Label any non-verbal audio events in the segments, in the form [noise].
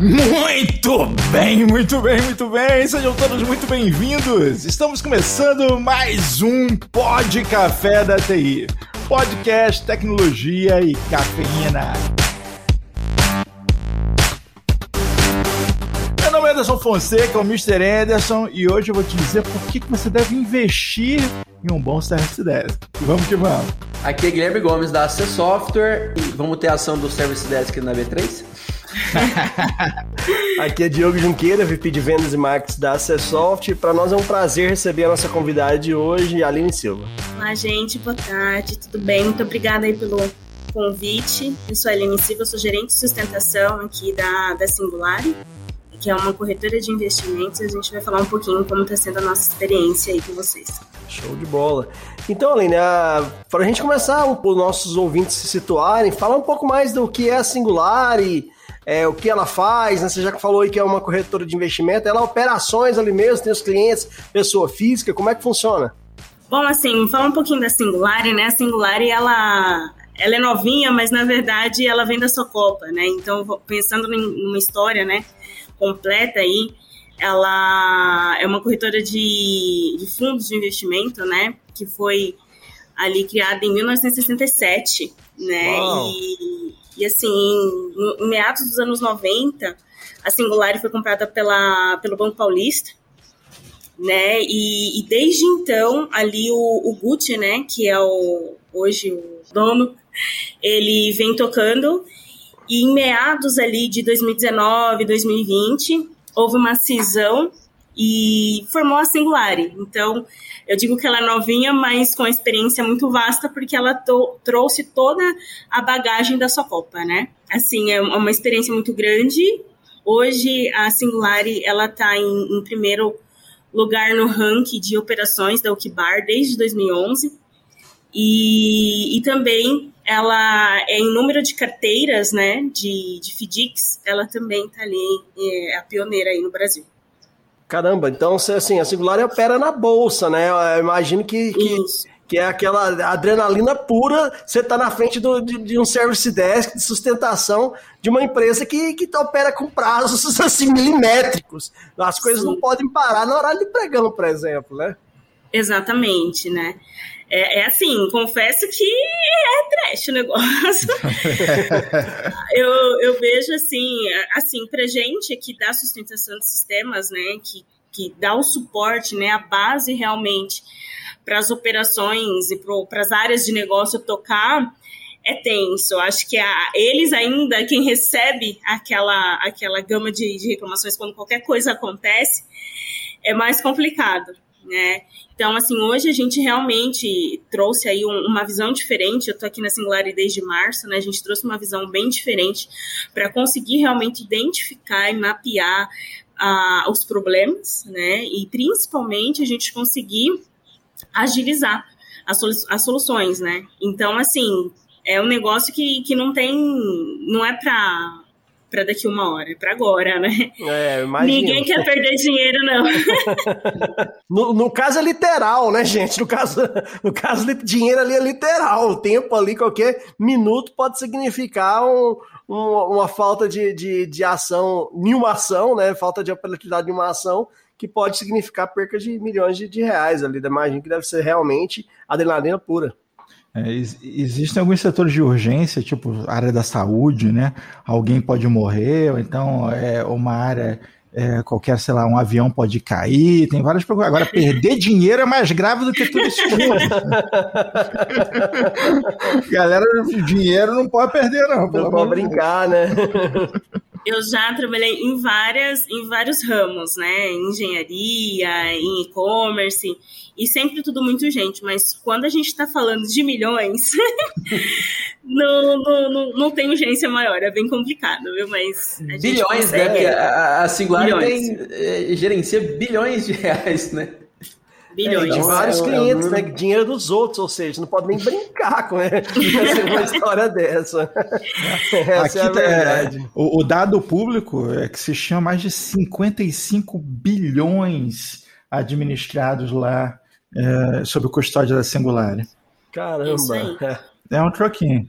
Muito bem, muito bem, muito bem. Sejam todos muito bem-vindos. Estamos começando mais um Pod Café da TI. Podcast, tecnologia e cafeína. Meu nome é Anderson Fonseca, o Mr. Anderson, e hoje eu vou te dizer por que você deve investir em um bom Service Desk. Vamos que vamos. Aqui é Guilherme Gomes da AC Software e vamos ter ação do Service Desk na B3? [laughs] Aqui é Diogo Junqueira, VP de Vendas e Marketing da Acessoft. Para nós é um prazer receber a nossa convidada de hoje, Aline Silva. Olá, gente, boa tarde, tudo bem? Muito obrigada aí pelo convite. Eu sou a Aline Silva, sou gerente de sustentação aqui da, da Singulari, que é uma corretora de investimentos. A gente vai falar um pouquinho como está sendo a nossa experiência aí com vocês. Show de bola. Então, Aline, para a gente começar, os nossos ouvintes se situarem, falar um pouco mais do que é a Singulari, é, o que ela faz, né? Você já falou aí que é uma corretora de investimento, ela opera ações ali mesmo, tem os clientes, pessoa física, como é que funciona? Bom, assim, falar um pouquinho da Singulari, né? A Singulari, ela, ela é novinha, mas na verdade ela vem da Socopa, né? Então, pensando numa história, né, completa aí, ela é uma corretora de, de fundos de investimento, né? Que foi ali criada em 1967, né? E, e assim, em meados dos anos 90, a Singular foi comprada pela, pelo Banco Paulista, né? E, e desde então, ali o, o Gucci, né? Que é o, hoje o dono, ele vem tocando. E em meados ali de 2019, 2020, houve uma cisão e formou a Singulari. Então, eu digo que ela é novinha, mas com experiência muito vasta, porque ela trouxe toda a bagagem da sua Copa, né? Assim, é uma experiência muito grande. Hoje, a Singulari, ela está em, em, primeiro lugar no ranking de operações da Ukibar desde 2011. E, e também ela é em número de carteiras, né, de, de FDICs, ela também está ali, é a pioneira aí no Brasil. Caramba, então assim, a Singular opera na bolsa, né? Eu imagino que, que, que, é aquela adrenalina pura, você tá na frente do, de, de, um service desk de sustentação de uma empresa que, que opera com prazos [laughs] assim, milimétricos. As coisas Sim. não podem parar no horário de pregão, por exemplo, né? Exatamente, né? É, é, assim, confesso que é trash o negócio. [laughs] eu, eu vejo assim, assim, pra gente que dá sustentação de sistemas, né, que, que dá o suporte, né, a base realmente para as operações e para as áreas de negócio tocar, é tenso. Acho que a, eles ainda, quem recebe aquela, aquela gama de, de reclamações quando qualquer coisa acontece, é mais complicado né? Então, assim, hoje a gente realmente trouxe aí um, uma visão diferente. Eu tô aqui na Singularity desde março, né? A gente trouxe uma visão bem diferente para conseguir realmente identificar e mapear uh, os problemas, né? E principalmente a gente conseguir agilizar as, solu as soluções, né? Então, assim, é um negócio que, que não tem. não é para para daqui uma hora, é para agora, né? É, Ninguém quer perder dinheiro, não. [laughs] no, no, caso é literal, né, gente? No caso, [laughs] no caso, dinheiro ali é literal. O tempo ali, qualquer minuto pode significar um, um, uma falta de, de, de ação, nenhuma ação, né? Falta de operatividade de uma ação que pode significar perca de milhões de, de reais ali. Imagino que deve ser realmente adrenalina pura. É, existem alguns setores de urgência, tipo área da saúde, né? Alguém pode morrer, ou então é uma área é, qualquer, sei lá, um avião pode cair, tem várias problemas. Agora, perder dinheiro é mais grave do que tudo isso. [laughs] Galera, dinheiro não pode perder, não. Não pode brincar, né? Eu já trabalhei em várias em vários ramos, né? Em engenharia, em e-commerce e sempre tudo muito gente. Mas quando a gente está falando de milhões, [laughs] não, não, não, não, tem urgência maior. É bem complicado, viu? Mas bilhões, né? consegue... né? A, a Singular tem é, gerencia bilhões de reais, né? Bilhões. É, de vários é, clientes, é, né? Dinheiro dos outros, ou seja, não pode nem brincar com [laughs] né? uma história dessa. [laughs] Essa Aqui, é a tá, verdade. É, o, o, dado público é que se chama mais de 55 bilhões administrados lá é, sob custódia da Singular. Caramba! É um troquinho.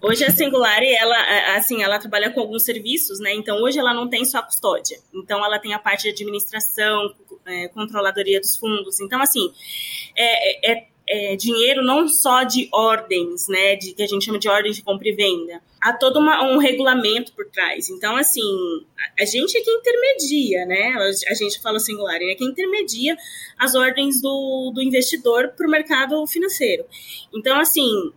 Hoje a Singular, ela, assim, ela trabalha com alguns serviços, né? Então hoje ela não tem só a custódia. Então ela tem a parte de administração, é, controladoria dos fundos. Então assim, é, é, é, dinheiro não só de ordens, né? De que a gente chama de ordens de compra e venda. Há todo uma, um regulamento por trás. Então assim, a, a gente é que intermedia, né? A, a gente fala Singular, é que intermedia as ordens do, do investidor para o mercado financeiro. Então assim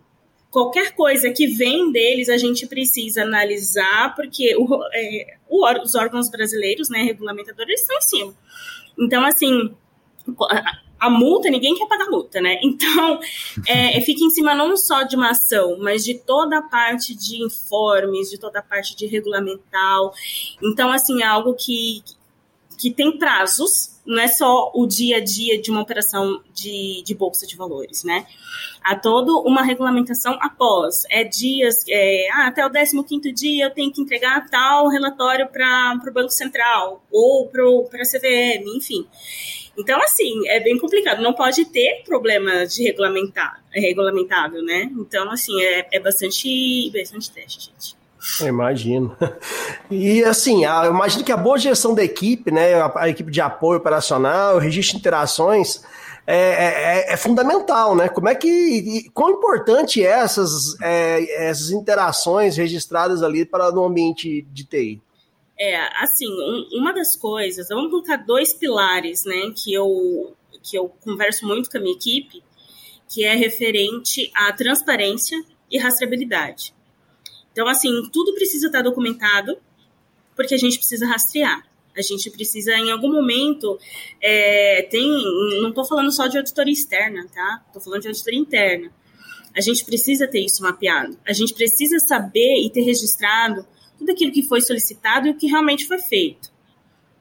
qualquer coisa que vem deles a gente precisa analisar, porque o, é, o, os órgãos brasileiros, né, regulamentadores, estão em cima. Então, assim, a, multa, ninguém quer pagar multa, né? Então, [laughs] é, fica em cima não só de uma ação, mas de toda a parte de informes, de toda a parte de regulamental. Então, assim, é algo que, que tem prazos, não é só o dia a dia de uma operação de, de bolsa de valores, né? Há toda uma regulamentação após. É dias, é, ah, até o 15 dia eu tenho que entregar tal relatório para o Banco Central ou para a CVM, enfim. Então, assim, é bem complicado. Não pode ter problema de regulamentar, é regulamentável, né? Então, assim, é, é bastante, bastante teste, gente. Eu imagino. [laughs] E assim, eu imagino que a boa gestão da equipe, né, a, a equipe de apoio operacional, o registro de interações, é, é, é, é, fundamental, né? Como é que. E, quão importante é essas, é, essas interações registradas ali para no ambiente de TI? É, assim, um, uma das coisas, vamos colocar dois pilares, né, que eu, que eu converso muito com a minha equipe, que é referente à transparência e rastreabilidade. Então, assim, tudo precisa estar documentado, porque a gente precisa rastrear. A gente precisa, em algum momento, é, tem. Não estou falando só de auditoria externa, tá? Estou falando de auditoria interna. A gente precisa ter isso mapeado. A gente precisa saber e ter registrado tudo aquilo que foi solicitado e o que realmente foi feito.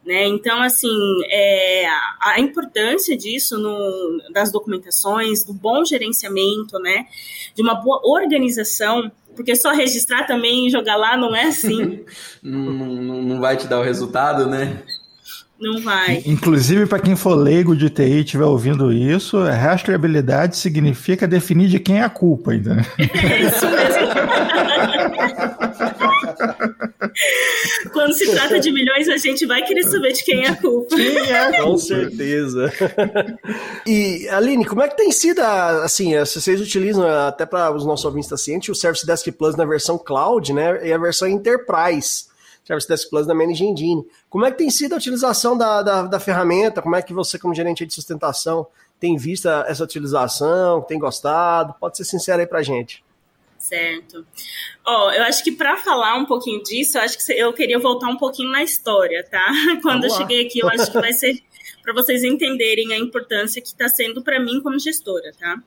Né? Então, assim, é, a, importância disso no, das documentações, do bom gerenciamento, né? de uma boa organização, porque só registrar também e jogar lá não é assim. [laughs] não, não, não vai te dar o resultado, né? Não vai. Inclusive, para quem for leigo de TI e estiver ouvindo isso, rastreabilidade significa definir de quem é a culpa, ainda. [laughs] É isso mesmo. [laughs] Quando se trata de milhões, a gente vai querer saber de quem é a culpa. É, com certeza. E, Aline, como é que tem sido, assim, vocês utilizam até para os nossos ouvintes da ciente o Service Desk Plus na versão cloud, né, e a versão Enterprise. Service Desk Plus da Manage Engine. Como é que tem sido a utilização da, da, da ferramenta? Como é que você, como gerente de sustentação, tem visto essa utilização? Tem gostado? Pode ser sincero aí pra gente. Certo. Ó, oh, eu acho que para falar um pouquinho disso, eu acho que eu queria voltar um pouquinho na história, tá? [laughs] Quando eu cheguei aqui, eu acho que vai ser [laughs] para vocês entenderem a importância que está sendo para mim como gestora, tá?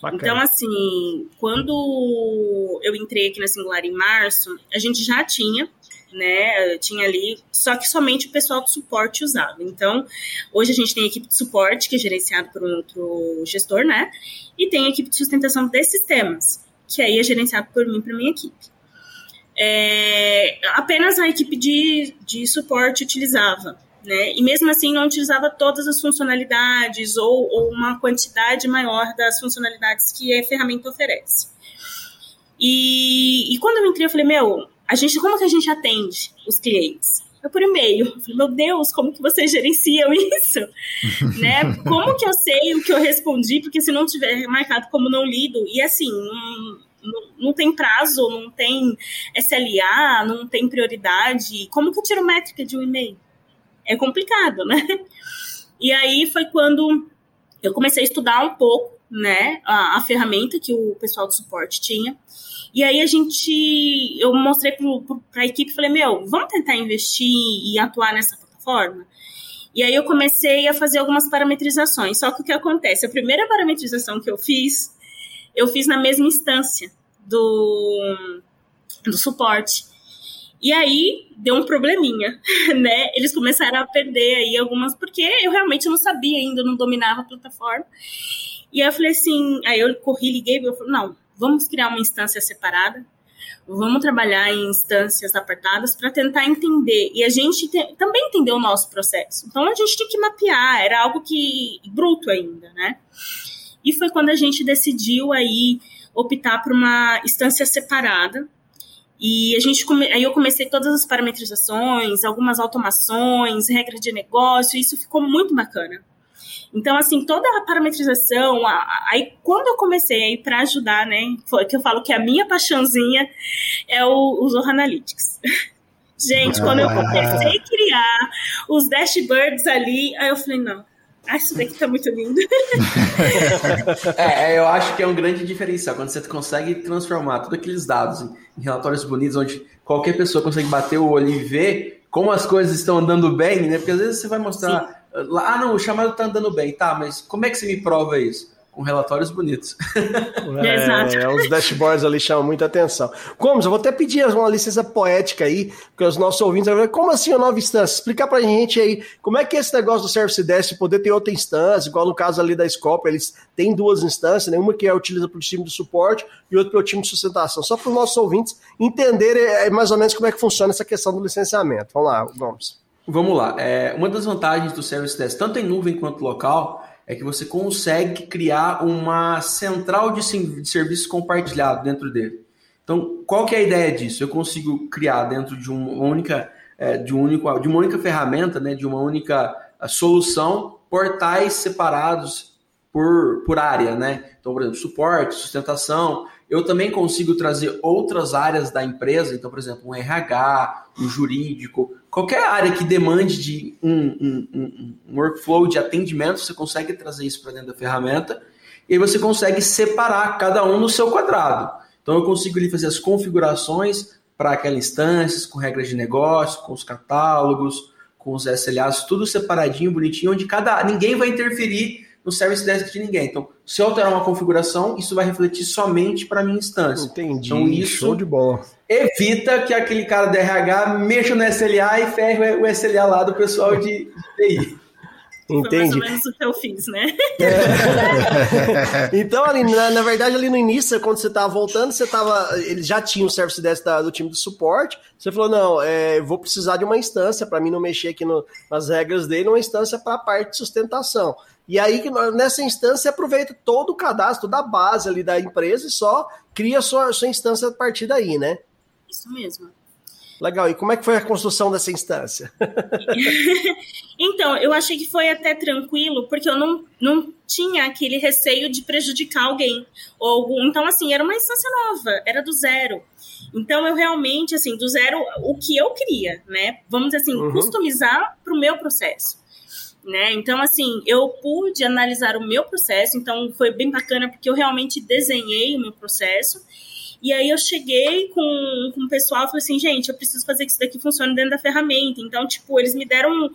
Bacana. Então, assim, quando eu entrei aqui na Singular em março, a gente já tinha, né? Tinha ali, só que somente o pessoal do suporte usava. Então, hoje a gente tem a equipe de suporte, que é gerenciado por um outro gestor, né? E tem a equipe de sustentação de sistemas que aí é gerenciado por mim para minha equipe. É, apenas a equipe de, de suporte utilizava, né? E mesmo assim não utilizava todas as funcionalidades ou, ou uma quantidade maior das funcionalidades que a ferramenta oferece. E, e quando eu entrei, eu falei, meu, a gente, como que a gente atende os clientes? Por e-mail. Meu Deus, como que vocês gerenciam [laughs] isso? né? Como que eu sei o que eu respondi? Porque se não tiver marcado como não lido, e assim, não, não, não tem prazo, não tem SLA, não tem prioridade, como que eu tiro métrica de um e-mail? É complicado, né? E aí foi quando eu comecei a estudar um pouco, né, a, a ferramenta que o pessoal do suporte tinha. E aí a gente, eu mostrei para a equipe, falei, meu, vamos tentar investir e atuar nessa plataforma? E aí eu comecei a fazer algumas parametrizações. Só que o que acontece? A primeira parametrização que eu fiz, eu fiz na mesma instância do, do suporte. E aí deu um probleminha, [laughs] né? Eles começaram a perder aí algumas, porque eu realmente não sabia ainda, não dominava a plataforma. E aí eu falei assim, aí eu corri, liguei, eu falei, não, vamos criar uma instância separada, vamos trabalhar em instâncias apartadas para tentar entender. E a gente te, também entender o nosso processo. Então a gente tinha que mapear, era algo que bruto ainda, né? E foi quando a gente decidiu aí optar por uma instância separada. E a gente aí eu comecei todas as parametrizações, algumas automações, regra de negócio, e isso ficou muito bacana. Então, assim, toda a parametrização, aí quando eu comecei aí para ajudar, né, foi que eu falo que a minha paixãozinha é o, o Zorro Analytics. [laughs] Gente, quando eu comecei a criar os dashboards ali, aí eu falei, não, ah, isso daqui tá muito lindo. [laughs] É, é, eu acho que é um grande diferencial quando você consegue transformar todos aqueles dados em, relatórios bonitos, onde qualquer pessoa consegue bater o olho e ver como as coisas estão andando bem, né? Porque às vezes você vai mostrar, lá, ah, não, o chamado tá andando bem, tá, mas como é que você me prova isso? com relatórios bonitos. [laughs] É, é, os dashboards ali chamam muita atenção. Gomes, eu vou até pedir uma licença poética aí, porque os nossos ouvintes vão ver como assim a nova instância? Explicar pra gente aí, como é que é esse negócio do Service Desk poder ter outra instância, igual no caso ali da Scope, eles têm duas instâncias, né? uma que é utiliza para o time de suporte e outra para o time de sustentação. Só para os nossos ouvintes entenderem é, mais ou menos como é que funciona essa questão do licenciamento. Vamos lá, Gomes. Vamos lá. É, uma das vantagens do Service Desk, tanto em nuvem quanto local, é que você consegue criar uma central de, serviços compartilhado dentro dele. Então, qual que é a ideia disso? Eu consigo criar dentro de uma única, é, de, um único, de uma única ferramenta, né, de uma única solução, portais separados por, por área, né? Então, por exemplo, suporte, sustentação. Eu também consigo trazer outras áreas da empresa, então, por exemplo, um RH, um jurídico, qualquer área que demande de um, um, um, um workflow de atendimento, você consegue trazer isso para dentro da ferramenta e aí você consegue separar cada um no seu quadrado. Então eu consigo ali fazer as configurações para aquela instância, com regras de negócio, com os catálogos, com os SLAs, tudo separadinho, bonitinho, onde cada ninguém vai interferir no Service Desk de ninguém. Então, se eu alterar uma configuração, isso vai refletir somente para a minha instância. Entendi. Então, isso Show de bola. evita que aquele cara do RH mexa no SLA e ferre o SLA lá do pessoal de TI. Entendi. Foi mais ou menos o que eu fiz, né? É. [laughs] então, ali, na, na, verdade, ali no início, quando você estava voltando, você tava. Ele já tinha o service desk da, do time de suporte. Você falou: não, é, vou precisar de uma instância para mim não mexer aqui no, nas regras dele, uma instância para a parte de sustentação. E aí, nessa instância, aproveita todo o cadastro da base ali da empresa e só cria a sua, sua instância a partir daí, né? Isso mesmo. Legal. E como é que foi a construção dessa instância? [laughs] então, eu achei que foi até tranquilo, porque eu não, não tinha aquele receio de prejudicar alguém. Ou, então, assim, era uma instância nova, era do zero. Então, eu realmente, assim, do zero, o que eu queria, né? Vamos dizer assim, uhum. customizar para o meu processo. Né? Então, assim, eu pude analisar o meu processo, então foi bem bacana porque eu realmente desenhei o meu processo e aí eu cheguei com, com o pessoal e falei assim, gente, eu preciso fazer que isso daqui funcione dentro da ferramenta. Então, tipo, eles me deram um,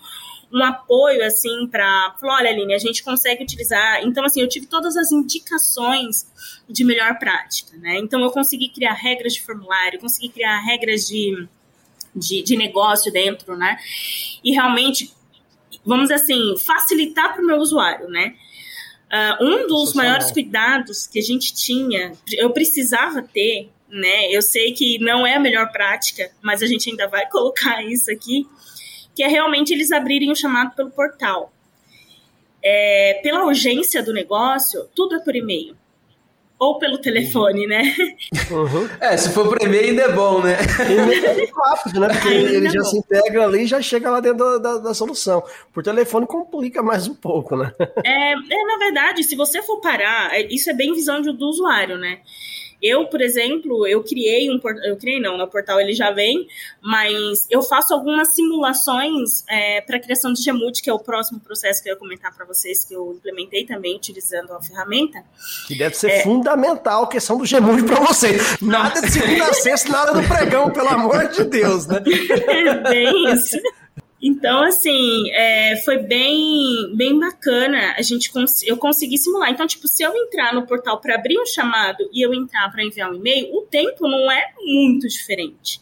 um apoio, assim, para falar, olha, Aline, a gente consegue utilizar. Então, assim, eu tive todas as indicações de melhor prática, né? Então, eu consegui criar regras de formulário, consegui criar regras de, de, de negócio dentro, né? E realmente, vamos dizer assim, facilitar para o meu usuário, né? Uh, um dos maiores cuidados que a gente tinha, eu precisava ter, né? Eu sei que não é a melhor prática, mas a gente ainda vai [laughs] colocar isso aqui, que é realmente eles abrirem o chamado pelo portal. É, pela urgência do negócio, tudo é por e-mail ou pelo telefone, né? Uhum. [laughs] É, se for por e-mail ainda é bom, né? E-mail é muito rápido, né? Porque ainda ele já bom. se integra ali e já chega lá dentro da, da, da, solução. Por telefone complica mais um pouco, né? É, é, na verdade, se você for parar, é, isso é bem visão do usuário, né? Eu, por exemplo, eu criei um portal, eu criei não, no portal ele já vem, mas eu faço algumas simulações é, para a criação de Gemood, que é o próximo processo que eu ia comentar para vocês, que eu implementei também utilizando a ferramenta. Que deve ser é, fundamental a questão do Gemood para você. Nada de segunda a sexta, nada do pregão, pelo amor de Deus, né? [laughs] É bem isso. [laughs] Então, assim, é, foi bem, bem bacana a gente cons eu consegui simular. Então, tipo, se eu entrar no portal para abrir um chamado e eu entrar para enviar um e-mail, o tempo não é muito diferente.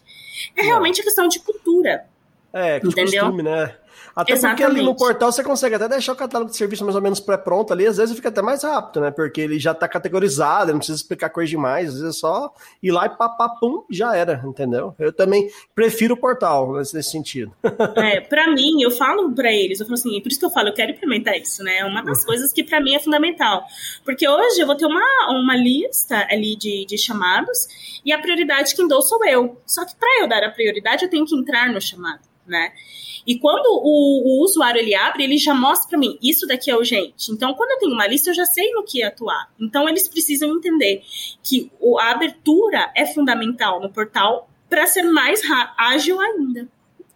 É realmente a questão de cultura. É, de entendeu? costume, né? Até Exatamente. porque ali no portal você consegue até deixar o catálogo de serviço mais ou menos pré-pronto ali, às vezes fica até mais rápido, né? Porque ele já tá categorizado, não precisa explicar coisa demais, às vezes é só ir lá e papapum, já era, entendeu? Eu também prefiro o portal nesse, sentido. [laughs] É, pra mim, eu falo pra eles, eu falo assim, por isso que eu falo, eu quero implementar isso, né? É uma das coisas que pra mim é fundamental. Porque hoje eu vou ter uma, uma lista ali de, de chamados e a prioridade quem dou sou eu. Só que pra eu dar a prioridade, eu tenho que entrar no chamado, né? E quando o, o usuário ele abre, ele já mostra para mim, isso daqui é urgente. Então, quando eu tenho uma lista, eu já sei no que atuar. Então, eles precisam entender que a abertura é fundamental no portal para ser mais ágil ainda.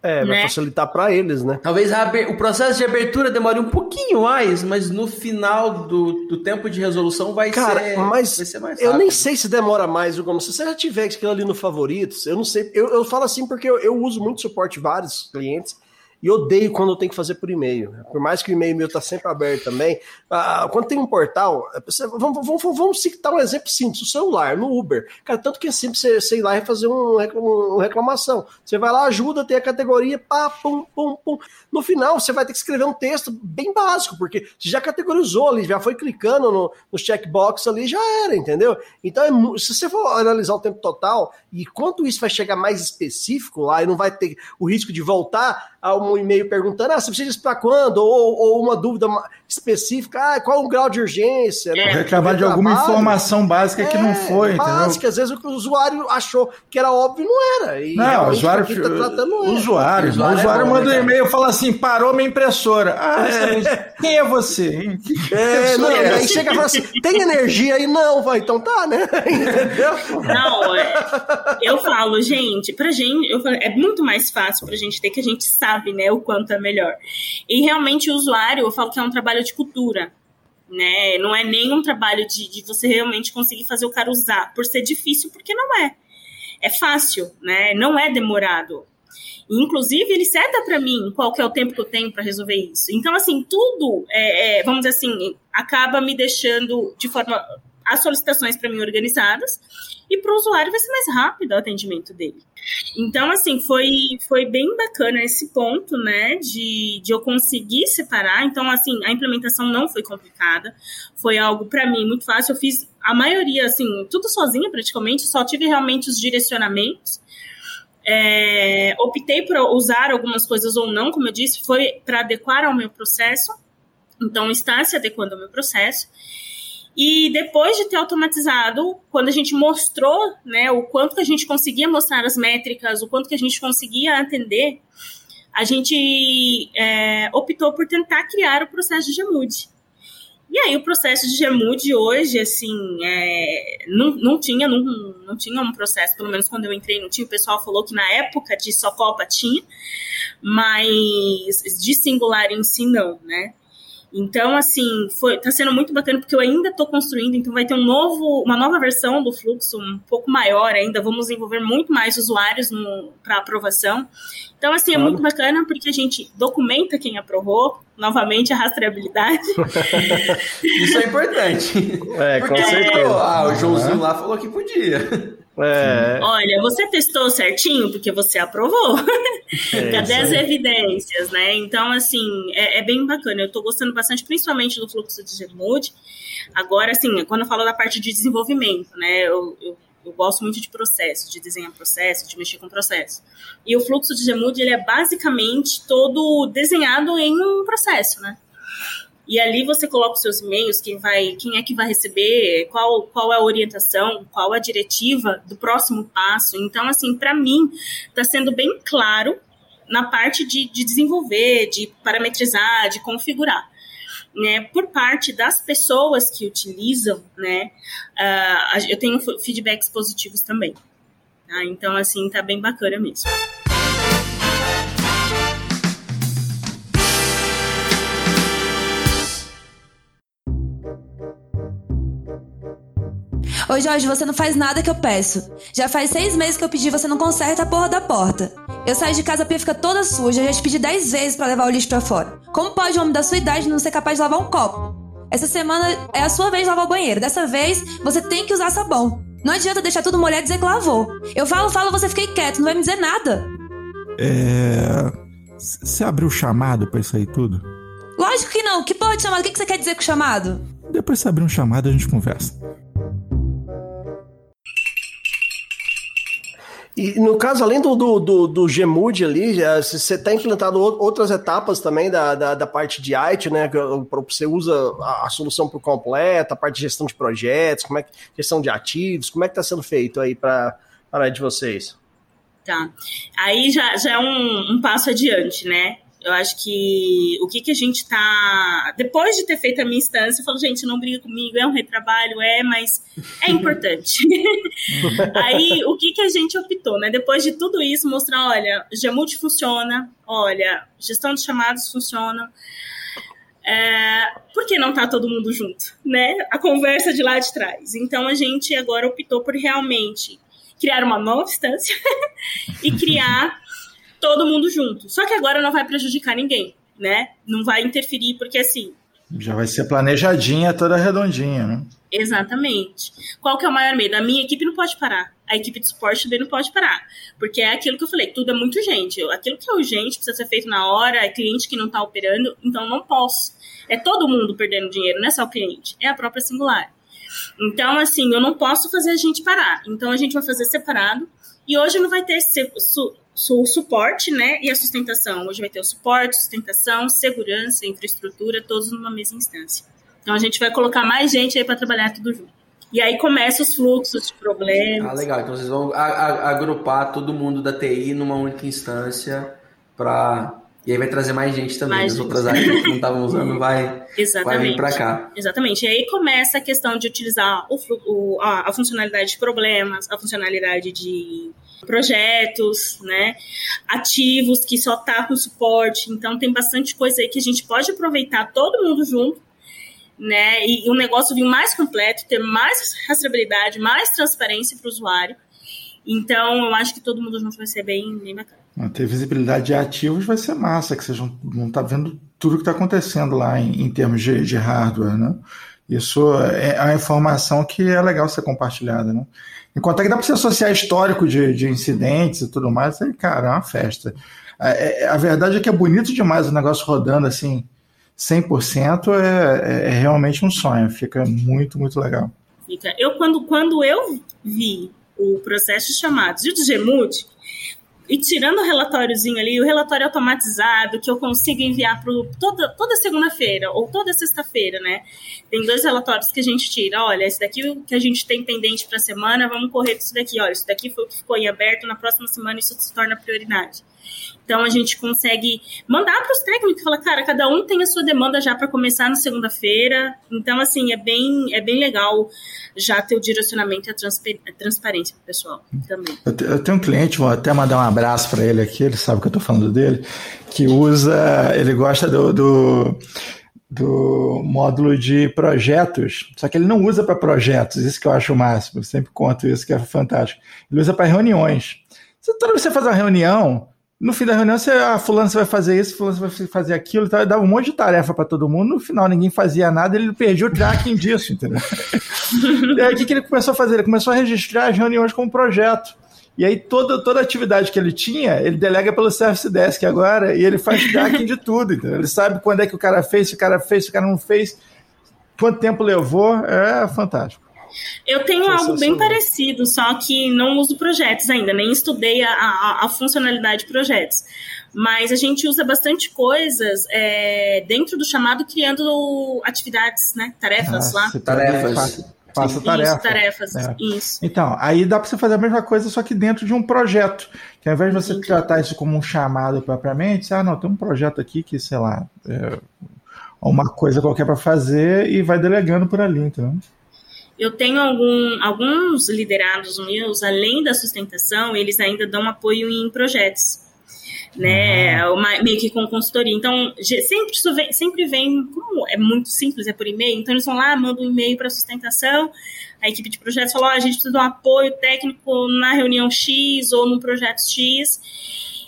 É, vai né? facilitar para eles, né? Talvez o processo de abertura demore um pouquinho mais, mas no final do, do tempo de resolução vai Cara, ser, mas vai ser mais rápido. Eu nem sei se demora mais, como se você já tiver aquilo ali no favoritos, eu não sei. Eu, eu falo assim porque eu, eu uso muito suporte vários clientes e odeio quando eu tenho que fazer por e-mail. Por mais que o e-mail meu está sempre aberto também. Ah, quando tem um portal, você, vamos, vamos, vamos citar um exemplo simples: o celular, no Uber. Cara, tanto que é simples você, você ir lá e fazer um, uma reclamação. Você vai lá, ajuda, tem a categoria, pá, pum, pum, pum. No final, você vai ter que escrever um texto bem básico, porque você já categorizou ali, já foi clicando no, no checkbox ali, já era, entendeu? Então, é, se você for analisar o tempo total e quanto isso vai chegar mais específico lá e não vai ter o risco de voltar a um e-mail perguntando, ah, você precisa disso para quando? Ou, ou, uma dúvida específica, ah, qual o grau de urgência? Né? Reclamar de alguma informação básica é, que não é, foi, básica, às vezes o usuário achou que era óbvio não era. E não, o usuário, tá tratando usuário, usuário, usuário, usuário é manda um e-mail e fala assim, parou minha impressora. Ah, é. quem é você? É, [laughs] não, é aí chega e fala assim, tem energia aí? Não, vai, então tá, né? [laughs] Entendeu? Não, é, eu falo, gente, pra gente, eu falo, é muito mais fácil pra gente ter que a gente sabe, né, o quanto é melhor. E realmente o usuário, eu falo que é um trabalho de cultura. Né? Não é nem um trabalho de, de você realmente conseguir fazer o cara usar, por ser difícil, porque não é. É fácil, né? Não é demorado. Inclusive, ele seta para mim qual que é o tempo que eu tenho para resolver isso. Então, assim, tudo, é, é, vamos dizer assim, acaba me deixando de forma as solicitações para mim organizadas e para o usuário vai ser mais rápido o atendimento dele. Então, assim, foi, foi bem bacana esse ponto, né, de, de eu conseguir separar. Então, assim, a implementação não foi complicada, foi algo para mim muito fácil. Eu fiz a maioria, assim, tudo sozinha praticamente, só tive realmente os direcionamentos. É, optei por usar algumas coisas ou não, como eu disse, foi para adequar ao meu processo. Então, está se adequando ao meu processo. E depois de ter automatizado, quando a gente mostrou né, o quanto que a gente conseguia mostrar as métricas, o quanto que a gente conseguia atender, a gente é, optou por tentar criar o processo de Gemude. E aí o processo de Gemude hoje, assim, é, não, não, tinha, não, não tinha um processo, pelo menos quando eu entrei não tinha, o pessoal falou que na época de Socopa tinha, mas de singular em si não, né? Então, assim, foi, tá sendo muito bacana porque eu ainda estou construindo, então vai ter um novo, uma nova versão do fluxo, um pouco maior ainda. Vamos envolver muito mais usuários para aprovação. Então, assim, é muito bacana porque a gente documenta quem aprovou, novamente a rastreabilidade. [laughs] Isso é importante. É, porque, com certeza. Ah, o Joãozinho lá falou que podia. É. Olha, você testou certinho porque você aprovou. [laughs] É Cadê as evidências, né? Então, assim, é, é, bem bacana. Eu tô gostando bastante, principalmente do fluxo de Gmood. Agora, assim, quando eu falo da parte de desenvolvimento, né? Eu, eu, eu, gosto muito de processo, de desenhar processo, de mexer com processo. E o fluxo de Gmood, ele é basicamente todo desenhado em um processo, né? E ali você coloca os seus e-mails, quem vai, quem é que vai receber, qual, qual é a orientação, qual a diretiva do próximo passo. Então, assim, para mim, está sendo bem claro na parte de, de desenvolver, de parametrizar, de configurar. Né, por parte das pessoas que utilizam, né, uh, eu tenho feedbacks positivos também. Tá? Então, assim, tá bem bacana mesmo. Ô Jorge, você não faz nada que eu peço. Já faz seis meses que eu pedi você não conserta a porra da porta. Eu saio de casa, a pia fica toda suja, já te pedi dez vezes para levar o lixo pra fora. Como pode um homem da sua idade não ser capaz de lavar um copo? Essa semana é a sua vez de lavar o banheiro. Dessa vez, você tem que usar sabão. Não adianta deixar tudo molhado e dizer que lavou. Eu falo, falo, você fica quieto, não vai me dizer nada. É. Você abriu o chamado pra isso aí tudo? Lógico que não. Que porra de chamado? O que que você quer dizer com chamado? Depois você abrir um chamado a gente conversa. E no caso, além do, do, do, do Gmood ali, já- você está implantando ou- outras etapas também da, da, da parte de IT, né? Você usa a, a solução por completo, a parte de gestão de projetos, como é que, gestão de ativos, como é que está sendo feito aí para a área de vocês? Tá. Aí já, já é um, um passo adiante, né? Eu acho que o que, que a gente tá. Depois de ter feito a minha instância, eu falo, gente, não briga comigo, é um retrabalho, é, mas é importante. [laughs] Aí o que, que a gente optou, né? Depois de tudo isso, mostrar, olha, Jamute funciona, olha, gestão de chamados funciona. É, por que não tá todo mundo junto, né? A conversa de lá de trás. Então a gente agora optou por realmente criar uma nova instância [laughs] e criar todo mundo junto. Só que agora não vai prejudicar ninguém, né? Não vai interferir, porque assim, Já vai ser planejadinha, toda redondinha, né? exatamente. Qual que é o maior medo? A minha equipe não pode parar. A equipe de suporte também não pode parar. Porque é aquilo que eu falei, tudo é muito urgente. Aquilo que é urgente precisa ser feito na hora, é cliente que não está operando, então não posso. É todo mundo perdendo dinheiro, não é só o cliente, é a própria singular. Então, assim, eu não posso fazer a gente parar. Então, a gente vai fazer separado. E hoje não vai ter su- su- suporte, né? E a sustentação. Hoje vai ter o suporte, sustentação, segurança, infraestrutura, todos numa mesma instância. Então, a gente vai colocar mais gente aí para trabalhar tudo junto. E aí começa os fluxos de problemas. Ah, legal. Então vocês vão agrupar todo mundo da TI numa única instância para e aí vai trazer mais gente também. Mais As gente. outras áreas que não estavam usando [laughs] vai, vai vir para cá. Exatamente. E aí começa a questão de utilizar o, o- a, a funcionalidade de problemas, a funcionalidade de projetos, né? Ativos que só tá com suporte. Então tem bastante coisa aí que a gente pode aproveitar todo mundo junto, né? E, e o negócio vir mais completo, ter mais rastreabilidade, mais transparência para o usuário. Então eu acho que todo mundo junto vai ser bem, bem bacana. Ter visibilidade de ativos vai ser massa, que vocês vão, estar vendo tudo que está acontecendo lá em, em termos de, de hardware, né? Isso é a informação que é legal ser compartilhada, né? Enquanto é que dá para você associar histórico de, de incidentes e tudo mais, aí, cara, é uma festa. A, é- a verdade é que é bonito demais o negócio rodando assim, 100% é, é, é realmente um sonho, fica muito, muito legal. Fica. Eu, quando, quando eu vi o processo de chamados e o de Gemute, e tirando o relatóriozinho ali, o relatório automatizado, que eu consigo enviar pro, toda, toda segunda-feira ou toda sexta-feira, né? Tem dois relatórios que a gente tira. Olha, esse daqui que a gente tem pendente para a semana, vamos correr com isso daqui. Olha, isso daqui foi o que ficou em aberto, na próxima semana isso se torna prioridade. Então a gente consegue mandar para os técnicos e falar, cara, cada um tem a sua demanda já para começar na segunda-feira. Então, assim, é bem, é bem legal já ter o direcionamento e a, transpa- a transparência pro pessoal também. Eu, te- eu tenho um cliente, vou até mandar um abraço para ele aqui, ele sabe que eu estou falando dele, que usa, ele gosta do, do, do módulo de projetos, só que ele não usa para projetos, isso que eu acho o máximo, eu sempre conto isso que é fantástico. Ele usa para reuniões. Toda vez que você faz uma reunião, no fim da reunião, você, ah, fulano você vai fazer isso, fulano você vai fazer aquilo, ele dava um monte de tarefa para todo mundo, no final ninguém fazia nada, ele perdia o tracking disso, entendeu? [laughs] E aí, o que, que ele começou a fazer? Ele começou a registrar as reuniões como projeto. E aí, toda, toda atividade que ele tinha, ele delega pelo Service Desk agora, e ele faz tracking de tudo. Ele sabe quando é que o cara fez, se o cara fez, se o cara não fez, quanto tempo levou. É fantástico. Eu tenho algo bem parecido, só que não uso projetos ainda, nem estudei a, a, a funcionalidade de projetos. Mas a gente usa bastante coisas é, dentro do chamado, criando atividades, né? Tarefas Ah, lá. Tarefas. Passa, passa Isso, tarefa. tarefas. É. Isso. Então, aí dá para você fazer a mesma coisa, só que dentro de um projeto. Que ao invés de você tratar isso como um chamado propriamente, você, ah, não, tem um projeto aqui que, sei lá, é uma coisa qualquer para fazer e vai delegando por ali, entendeu? Eu tenho algum, alguns liderados meus, além da sustentação, eles ainda dão apoio em projetos. Né, uma- meio que com consultoria. Então, sempre, vem, sempre vem, como é muito simples, é por e-mail, então eles vão lá, mandam um e-mail para sustentação, a equipe de projetos fala, ó, a gente precisa de um apoio técnico na reunião X ou no projeto X,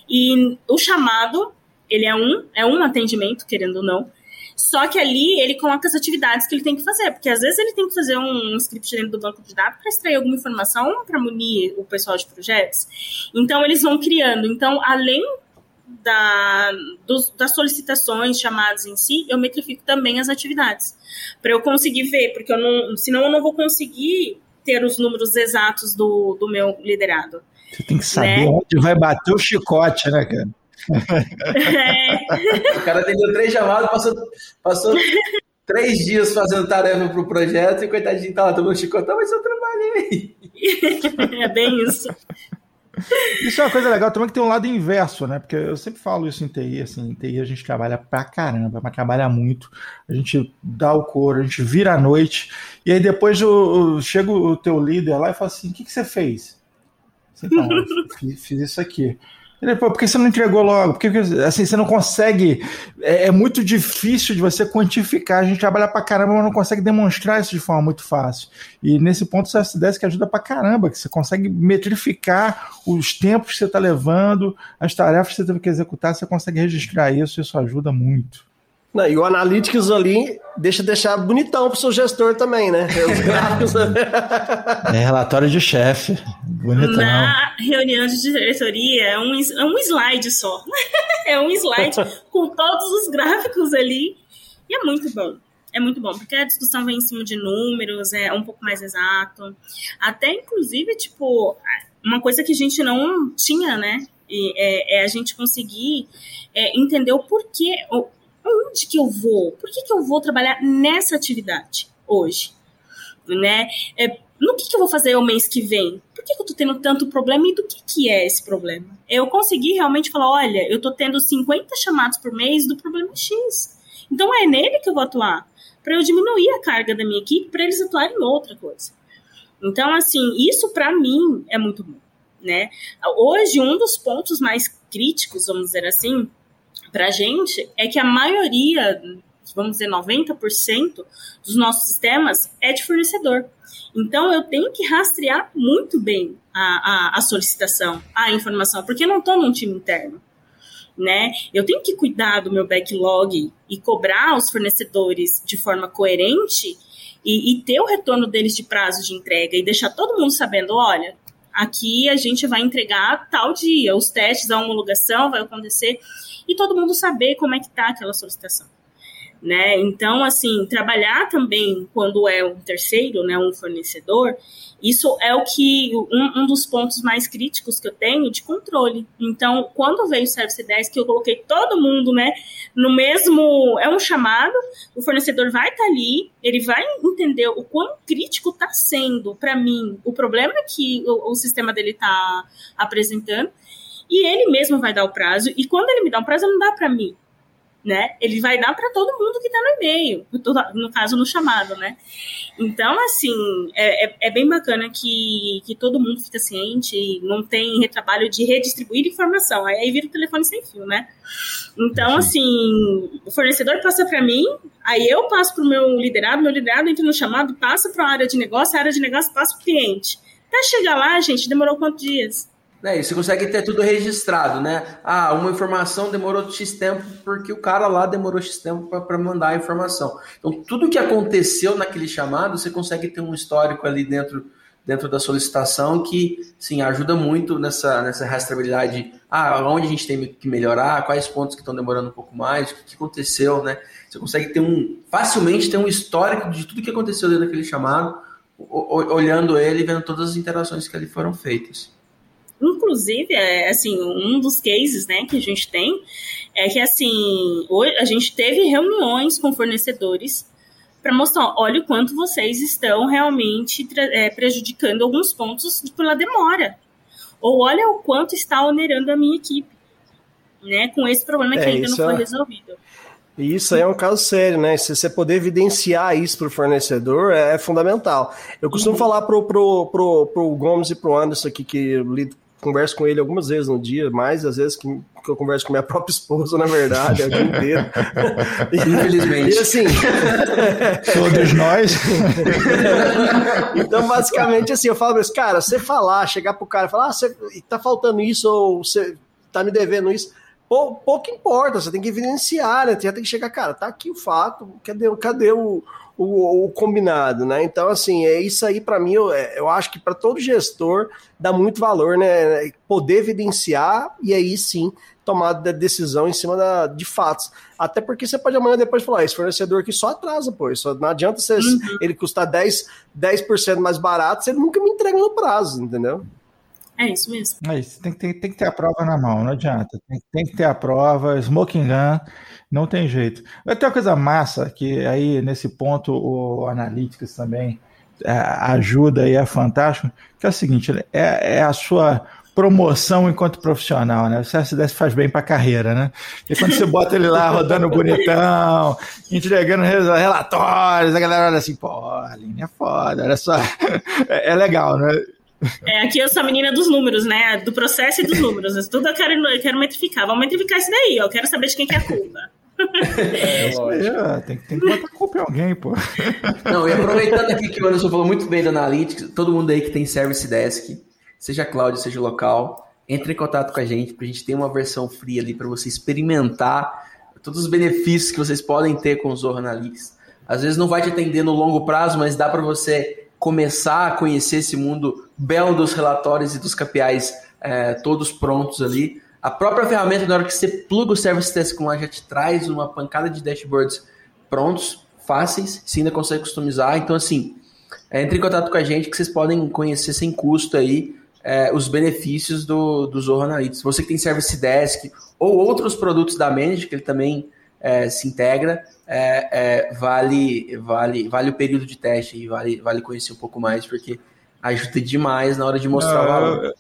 e o chamado, ele é um, é um atendimento, querendo ou não, só que ali ele coloca as atividades que ele tem que fazer, porque às vezes ele tem que fazer um script dentro do banco de dados para extrair alguma informação para munir o pessoal de projetos. Então eles vão criando. Então, além da, dos, das solicitações, chamadas em si, eu metrifico também as atividades. Para eu conseguir ver, porque eu não, senão eu não vou conseguir ter os números exatos do, do meu liderado. Você tem que saber né? onde vai bater o chicote, né, cara? É. O cara atendeu três chamadas, passou, passou três dias fazendo tarefa pro projeto e coitadinho tá lá tomando chicotão, mas eu trabalhei. [laughs] É bem isso. Isso é uma coisa legal também que tem um lado inverso, né? Porque eu sempre falo isso em TI, assim, em TI a gente trabalha pra caramba, mas trabalha muito. A gente dá o couro, a gente vira à noite, e aí depois o, o, chega o teu líder lá e fala assim: o que, que você fez? Você fala, fiz, fiz isso aqui. Pô, por que você não entregou logo? Porque assim, você não consegue. É, é, muito difícil de você quantificar. A gente trabalha pra caramba, mas não consegue demonstrar isso de forma muito fácil. E nesse ponto, o CSDS que ajuda pra caramba, que você consegue metrificar os tempos que você está levando, as tarefas que você teve que executar, você consegue registrar isso, isso ajuda muito. Não, e o Analytics ali deixa deixar bonitão pro seu gestor também, né? Os [laughs] gráficos. é relatório de chefe. Bonitão. Na reunião de diretoria é um, é um slide só. [laughs] é um slide com todos os gráficos ali. E é muito bom. É muito bom, porque a discussão vem em cima de números, é um pouco mais exato. Até, inclusive, tipo, uma coisa que a gente não tinha, né? E é, é a gente conseguir é, entender o porquê, o, onde que eu vou? Por que, que eu vou trabalhar nessa atividade hoje? Né? É, no que, que eu vou fazer o mês que vem? Por que, que eu tô tendo tanto problema e do que, que é esse problema? Eu consegui realmente falar: olha, eu tô tendo 50 chamados por mês do problema X. Então é nele que eu vou atuar, para eu diminuir a carga da minha equipe, para eles atuarem em outra coisa. Então, assim, isso para mim é muito bom. Né? Hoje, um dos pontos mais críticos, vamos dizer assim, para a gente é que a maioria, vamos dizer 90% dos nossos sistemas é de fornecedor. Então eu tenho que rastrear muito bem a, a, a solicitação, a informação, porque eu não estou num time interno. Né? Eu tenho que cuidar do meu backlog e cobrar os fornecedores de forma coerente e, e, ter o retorno deles de prazo de entrega e deixar todo mundo sabendo, olha, aqui a gente vai entregar tal dia, os testes, a homologação vai acontecer e todo mundo saber como é que está aquela solicitação. Né? Então, assim, trabalhar também quando é um terceiro, né, um fornecedor, isso é o que um, um, dos pontos mais críticos que eu tenho de controle. Então, quando veio o Service 10, que eu coloquei todo mundo, né, no mesmo, é um chamado, o fornecedor vai estar tá ali, ele vai entender o quão crítico está sendo para mim o problema que o, o sistema dele está apresentando e ele mesmo vai dar o prazo. E quando ele me dá um prazo, ele não dá para mim. Né? Ele vai dar para todo mundo que está no e-mail, no caso no chamado, né? Então, assim, é, é, é, bem bacana que, que todo mundo fica ciente e não tem retrabalho de redistribuir informação. Aí, aí vira o telefone sem fio, né? Então, assim, o fornecedor passa para mim, aí eu passo para o meu liderado, meu liderado entra no chamado, passa para a área de negócio, a área de negócio passa para o cliente. Até chegar lá, gente, demorou quantos dias? É, e você consegue ter tudo registrado, né? Ah, uma informação demorou X tempo porque o cara lá demorou X tempo para mandar a informação. Então, tudo que aconteceu naquele chamado, você consegue ter um histórico ali dentro, dentro da solicitação que, sim, ajuda muito nessa, nessa rastreabilidade. Ah, onde a gente tem que melhorar, quais pontos que estão demorando um pouco mais, o que, aconteceu, né? Você consegue ter um, facilmente ter um histórico de tudo que aconteceu dentro daquele chamado, olhando ele e vendo todas as interações que ali foram feitas. Inclusive, é, assim, um dos cases né, que a gente tem é que assim, hoje, a gente teve reuniões com fornecedores para mostrar, olha o quanto vocês estão realmente é, prejudicando alguns pontos pela demora. Ou olha o quanto está onerando a minha equipe, né? Com esse problema que é, ainda não foi é... resolvido. Isso aí é um caso sério, né? Se você poder evidenciar isso para o fornecedor é, é, fundamental. Eu costumo uhum. falar pro, pro, pro, pro Gomes e pro Anderson aqui, que lido converso com ele algumas vezes no dia, mais às vezes que, que eu converso com minha [laughs] própria esposa, na verdade, é o dia inteiro. Infelizmente. [laughs] E assim. Todos nós. [laughs] então, basicamente, assim, eu falo pra eles, cara, você falar, chegar pro cara e falar, ah, você tá faltando isso, ou você tá me devendo isso. pou, pouco importa, você tem que evidenciar, né? Você tem que chegar, cara, tá aqui o fato, cadê, cadê o, o, o combinado, né? Então, assim, é isso aí para mim, eu, é, eu acho que para todo gestor dá muito valor, né? Poder evidenciar e aí sim tomar decisão em cima da, de fatos. Até porque você pode amanhã depois falar, esse fornecedor aqui só atrasa, pô. Só, não adianta você, uhum. ele custar 10%, 10 mais barato, você nunca me entrega no prazo, entendeu? É isso mesmo. É isso. Tem, tem, tem que ter a prova na mão, não adianta. Tem, tem que ter a prova, smoking gun, não tem jeito. Ter uma coisa massa, que aí nesse ponto o Analytics também é, ajuda e é fantástico, que é o seguinte, é, é a sua promoção enquanto profissional, né? O CSDS faz bem para a carreira, né? E quando você bota ele lá rodando bonitão, entregando relatórios, a galera olha assim, pô, a linha é foda, olha só. [laughs] É, é legal, né? É, aqui eu sou a menina dos números, né? Do processo e dos números. Tudo eu quero, eu quero metrificar. Vamos metrificar isso daí, ó. Eu quero saber de quem que é a culpa. É, é, tem, tem que botar culpa em alguém, pô. Não, e aproveitando aqui que o Anderson falou muito bem da Analytics, todo mundo aí que tem Service Desk, seja cloud, seja local, entre em contato com a gente, para a gente ter uma versão free ali para você experimentar todos os benefícios que vocês podem ter com o Zorro Analytics. Às vezes não vai te atender no longo prazo, mas dá para você começar a conhecer esse mundo belo dos relatórios e dos KPIs é, todos prontos ali. A própria ferramenta, na hora que você pluga o Service Desk lá, já te traz uma pancada de dashboards prontos, fáceis, você ainda consegue customizar. Então, assim, é, entre em contato com a gente que vocês podem conhecer sem custo aí é, os benefícios do, do Zorro Analytics. Você que tem Service Desk ou outros produtos da Manage, que ele também é, se integra, é, é, vale, vale, vale o período de teste e vale, vale conhecer um pouco mais, porque ajuda demais na hora de mostrar o valor.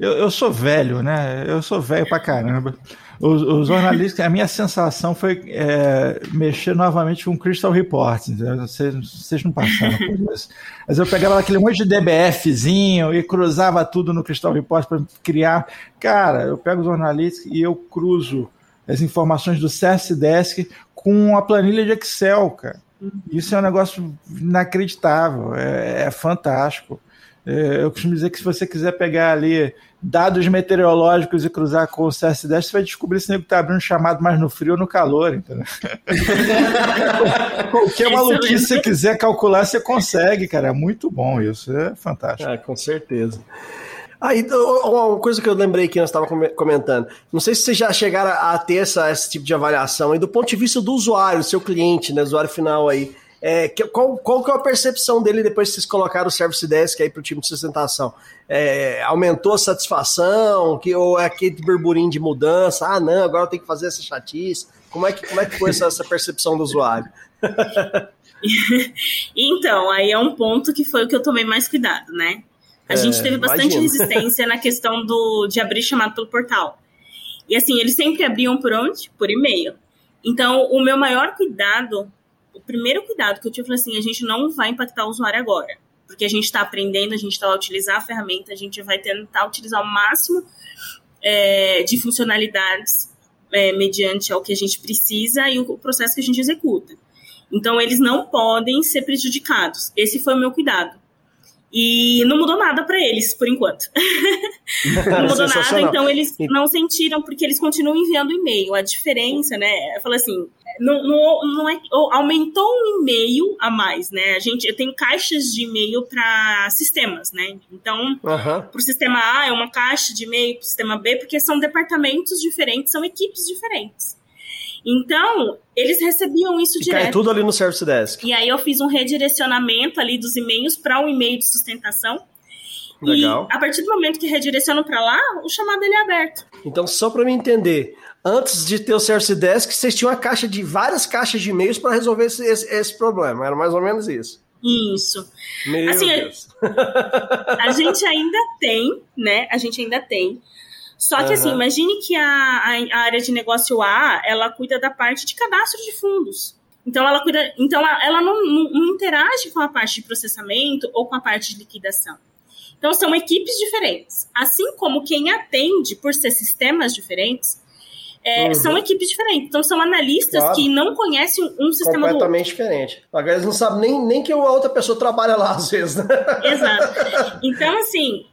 Eu, eu sou velho, né? Eu sou velho pra caramba. Os, os jornalistas, a minha sensação foi é, mexer novamente com Crystal Report. Vocês, vocês não passaram por isso. Mas eu pegava aquele monte de DBFzinho e cruzava tudo no Crystal Report para criar. Cara, eu pego os jornalistas e eu cruzo as informações do CS Desk com a planilha de Excel, cara. Isso é um negócio inacreditável, é, é fantástico. É, eu costumo dizer que se você quiser pegar ali dados meteorológicos e cruzar com o CS10, você vai descobrir se o nego está abrindo chamado mais no frio ou no calor, entendeu? [laughs] Qualquer maluquice que você quiser calcular, você consegue, cara. É muito bom isso, é fantástico. É, com certeza. Aí, uma coisa que eu lembrei que nós estávamos comentando. Não sei se vocês já chegaram a ter essa, esse tipo de avaliação aí do ponto de vista do usuário, seu cliente, né, usuário final aí. É, qual, qual que é a percepção dele depois que vocês colocaram o Service Desk aí para o time de sustentação? É, aumentou a satisfação? Que, ou é aquele burburinho de mudança? Ah, não, agora eu tenho que fazer essa chatice. Como é que, como é que foi essa, essa percepção do usuário? [laughs] então, aí é um ponto que foi o que eu tomei mais cuidado, né? A é, gente teve bastante imagino. [laughs] resistência na questão do, de abrir chamado pelo portal. E assim, eles sempre abriam por onde? Por e-mail. Então, o meu maior cuidado o primeiro cuidado que eu tive foi assim: a gente não vai impactar o usuário agora. Porque a gente está aprendendo, a gente está a utilizar a ferramenta, a gente vai tentar utilizar o máximo é, de funcionalidades é, mediante ao que a gente precisa e o processo que a gente executa. Então, eles não podem ser prejudicados. Esse foi o meu cuidado. E não mudou nada para eles, por enquanto. [laughs] não mudou nada, então eles não sentiram, porque eles continuam enviando e-mail. A diferença, né? Eu falei assim, não, não, não é, aumentou um e-mail a mais, né? A gente, eu tenho caixas de e-mail para sistemas, né? Então, uhum. para o sistema A é uma caixa de e-mail, para o sistema B, porque são departamentos diferentes, são equipes diferentes. Então, eles recebiam isso e direto. Cai tudo ali no Service Desk. E aí eu fiz um redirecionamento ali dos e-mails para um e-mail de sustentação. Legal. E a partir do momento que redirecionam para lá, o chamado ele é aberto. Então, só para me entender, antes de ter o Service Desk, vocês tinham uma caixa de várias caixas de e-mails para resolver esse, esse, esse, problema. Era mais ou menos isso. Isso. Meu assim, Deus. A, a gente ainda tem, né? A gente ainda tem. Só que uhum. assim, imagine que a, a, área de negócio A, ela cuida da parte de cadastro de fundos. Então ela cuida, então ela, ela não, não, não interage com a parte de processamento ou com a parte de liquidação. Então são equipes diferentes. Assim como quem atende por ser sistemas diferentes, é, uhum. são equipes diferentes. Então, são analistas claro. que não conhecem um sistema Completamente diferente. Agora, eles não sabem nem, nem que a outra pessoa trabalha lá, às vezes. Né? Exato. Então, assim,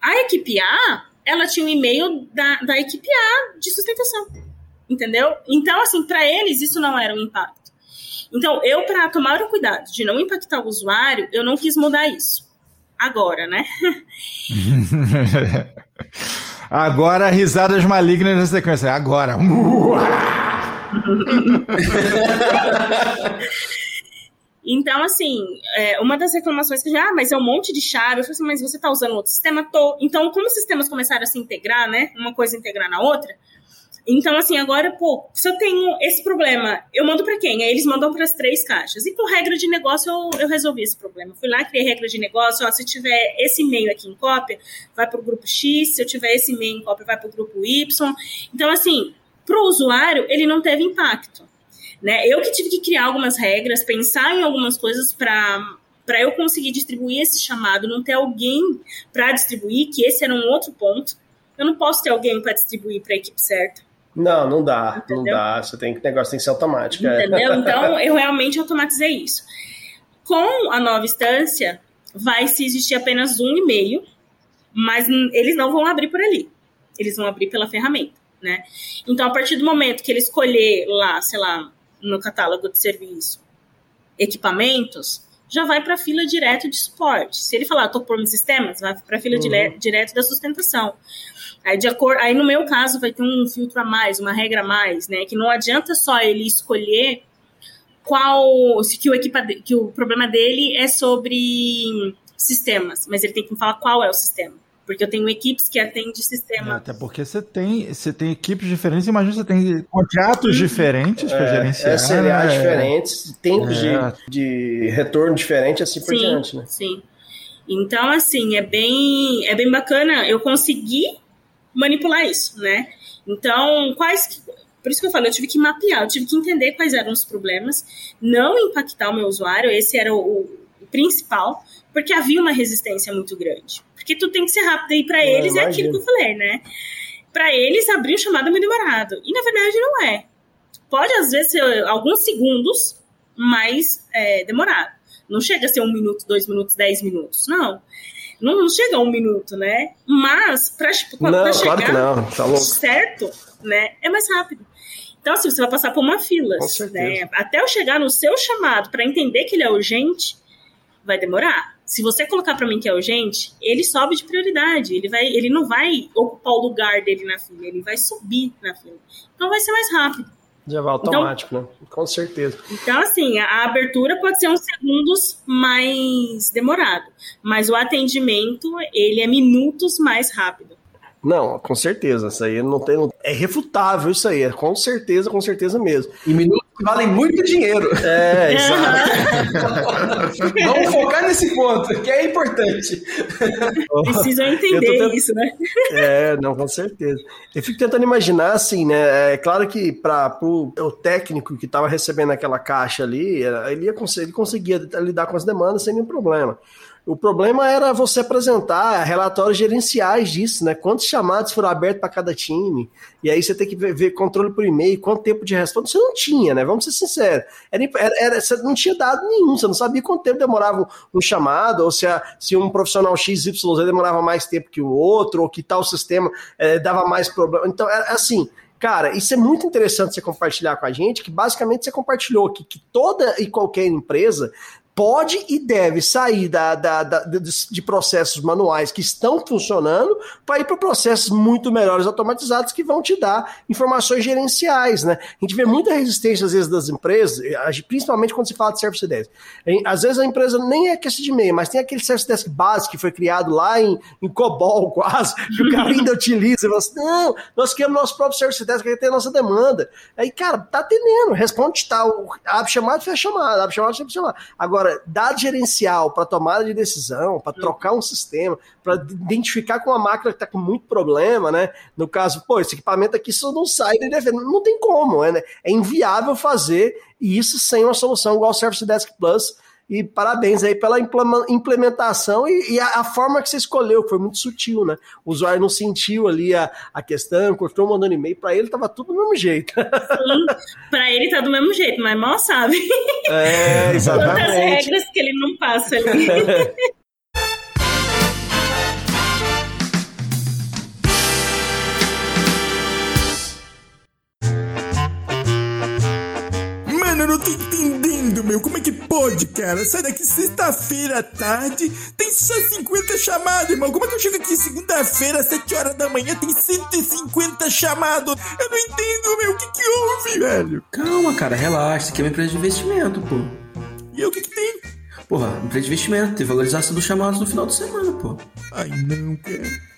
a equipe A ela tinha um e-mail da, da equipe A de sustentação. Entendeu? Então, assim, para eles isso não era um impacto. Então, eu, para tomar o cuidado de não impactar o usuário, eu não quis mudar isso. Agora, né? [laughs] Agora, risadas malignas na sequência. Agora. [laughs] [laughs] Então, assim, é, uma das reclamações que já, ah, mas é um monte de chave. Eu falei assim, mas você está usando outro sistema? Tô. Então, como os sistemas começaram a se integrar, né? Uma coisa integrar na outra. Então, assim, agora, pô, se eu tenho esse problema, eu mando para quem? Aí eles mandam para as três caixas. E com regra de negócio, eu, eu resolvi esse problema. Fui lá, criei regra de negócio. Ó, se tiver esse e-mail aqui em cópia, vai para o grupo X. Se eu tiver esse e-mail em cópia, vai para o grupo Y. Então, assim, para o usuário, ele não teve impacto. Né? Eu que tive que criar algumas regras, pensar em algumas coisas para para eu conseguir distribuir esse chamado, não ter alguém para distribuir, que esse era um outro ponto. Eu não posso ter alguém para distribuir para a equipe certa. Não, não dá, Entendeu? não dá. Você tem que, o negócio tem que ser automático. É. Entendeu? É. [laughs] Então, eu realmente automatizei isso. Com a nova instância, vai se existir apenas um e-mail, mas eles não vão abrir por ali. Eles vão abrir pela ferramenta, né? Então, a partir do momento que ele escolher lá, sei lá, no catálogo de serviço, equipamentos, já vai para a fila direto de suporte. Se ele falar, estou por sistemas, vai para a fila uhum. direto da sustentação. Aí, de acordo, aí, no meu caso, vai ter um filtro a mais, uma regra a mais, né? Que não adianta só ele escolher qual. Se que o, equipa, que o problema dele é sobre sistemas, mas ele tem que falar qual é o sistema porque eu tenho equipes que atendem sistema. É, até porque você tem, você tem equipes diferentes, imagina você tem contratos diferentes para é, gerenciar. SLA né? diferentes, tempos é. de, de retorno diferente, assim por sim, diante, né? Sim. Então, assim, é bem, é bem bacana eu conseguir manipular isso, né? Então, quais. Por isso que eu falei, eu tive que mapear, eu tive que entender quais eram os problemas, não impactar o meu usuário, esse era o, o principal, porque havia uma resistência muito grande. Porque tu tem que ser rápido. E para eles é aquilo que eu falei, né? Para eles, abrir o chamado é muito demorado. E na verdade não é. Pode, às vezes, ser alguns segundos, mas é demorado. Não chega a ser um minuto, dois minutos, dez minutos. Não. Não, não chega a um minuto, né? Mas, para quando não, pra chegar claro que não. Tá louco. certo, né? É mais rápido. Então, assim, você vai passar por uma fila. Né? Até eu chegar no seu chamado para entender que ele é urgente, vai demorar. Se você colocar para mim que é urgente, ele sobe de prioridade. Ele, vai, ele não vai ocupar o lugar dele na fila, ele vai subir na fila. Então vai ser mais rápido. Já vai automático, então, né? Com certeza. Então, assim, a abertura pode ser uns segundos mais demorado, mas o atendimento, ele é minutos mais rápido. Não, com certeza. Isso aí não tem. É refutável isso aí. É com certeza, com certeza mesmo. E minutos valem muito dinheiro. É, [laughs] exato. [laughs] Vamos focar nesse ponto, que é importante. Precisam entender tentando... isso, né? É, não, com certeza. Eu fico tentando imaginar, assim, né? É claro que para o técnico que estava recebendo aquela caixa ali, ele, ia, ele conseguia lidar com as demandas sem nenhum problema. O problema era você apresentar relatórios gerenciais disso, né? Quantos chamados foram abertos para cada time? E aí você tem que ver, ver controle por e-mail, quanto tempo de resposta. Você não tinha, né? Vamos ser sinceros. Era, era, você não tinha dado nenhum, você não sabia quanto tempo demorava um, chamado, ou se, a, se um profissional XYZ demorava mais tempo que o outro, ou que tal sistema é, dava mais problema. Então, era assim. Cara, isso é muito interessante você compartilhar com a gente, que basicamente você compartilhou que toda e qualquer empresa pode e deve sair da, da, da de, processos manuais que estão funcionando para ir para processos muito melhores automatizados que vão te dar informações gerenciais, né? A gente vê muita resistência às vezes das empresas, principalmente quando se fala de Service Desk. Às vezes a empresa nem é questão de e-mail, mas tem aquele Service Desk básico que foi criado lá em, em COBOL [laughs] quase, que o cara ainda utiliza e assim, não, nós queremos nosso próprio Service Desk, que tem a nossa demanda. Aí, cara, tá atendendo, responde tal, abre chamado, fecha chamada, abre chamado, fecha chamada. Agora, Agora, dado gerencial para tomada de decisão, para trocar um sistema, para identificar com uma máquina que está com muito problema, né? No caso, pô, esse equipamento aqui só não sai da não tem como, né? é inviável fazer isso sem uma solução igual o Service Desk Plus e parabéns aí pela implementação e, e a, a, forma que você escolheu, que foi muito sutil, né? O usuário não sentiu ali a, a questão, continuou mandando e-mail, para ele tava tudo do mesmo jeito. Sim, para ele tá do mesmo jeito, mas mal sabe. É, exatamente. Quantas regras que ele não passa ali. [laughs] tô entendendo, meu. Como é que pode, cara? Sai daqui sexta-feira à tarde, tem só 50 chamadas, irmão. Como é que eu chego aqui segunda-feira, às 7 horas da manhã, tem 150 chamados? Eu não entendo, meu. O que que houve, velho? Calma, cara, relaxa. Isso aqui é uma empresa de investimento, pô. E o que que tem? Porra, empresa de investimento, tem valorização dos chamados no final de semana, pô. Ai, não, cara.